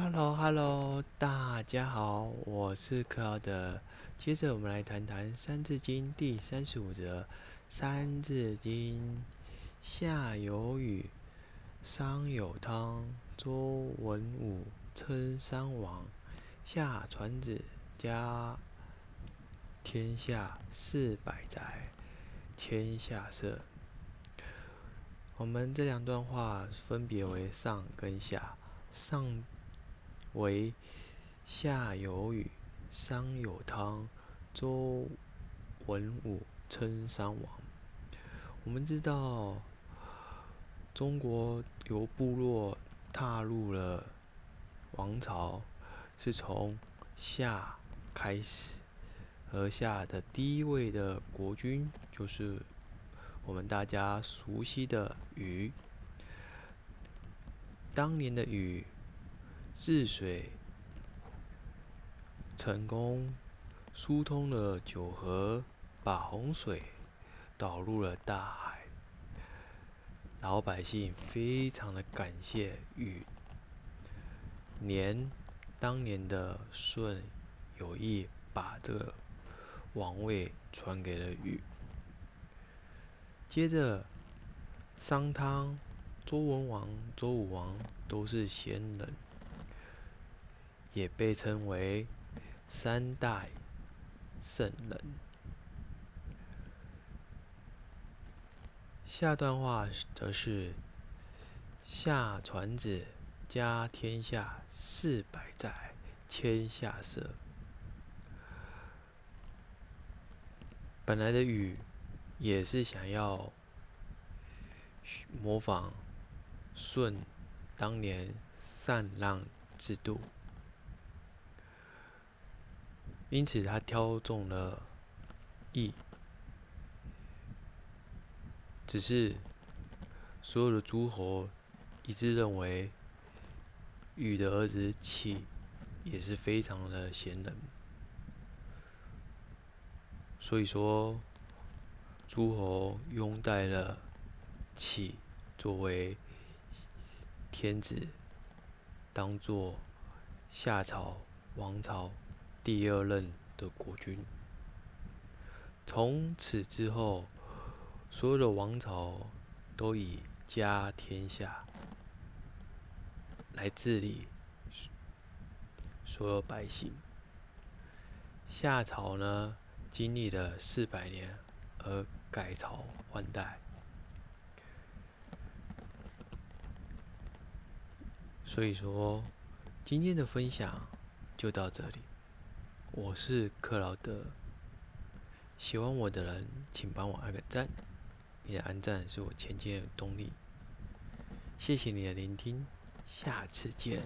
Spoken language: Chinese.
Hello，Hello，大家好，我是克劳德。接着我们来谈谈《三字经》第三十五则，《三字经》夏有禹，商有汤，周文武称三王，夏传子，家天下四百载，天下色。我们这两段话分别为上跟下，上。为夏有禹，商有汤，周文武称三王。我们知道，中国由部落踏入了王朝，是从夏开始，而夏的第一位的国君就是我们大家熟悉的禹。当年的禹。治水成功，疏通了九河，把洪水导入了大海。老百姓非常的感谢禹，连当年的舜有意把这王位传给了禹。接着，商汤、周文王、周武王都是贤人。也被称为三代圣人。下段话则是夏传子，家天下四百载，天下色。本来的禹也是想要模仿舜当年禅让制度。因此，他挑中了义，只是所有的诸侯一致认为禹的儿子启也是非常的贤能，所以说诸侯拥戴了启作为天子，当做夏朝王朝。第二任的国君，从此之后，所有的王朝都以家天下来治理所有百姓。夏朝呢，经历了四百年而改朝换代，所以说今天的分享就到这里。我是克劳德，喜欢我的人请帮我按个赞，你的按赞是我前进的动力。谢谢你的聆听，下次见。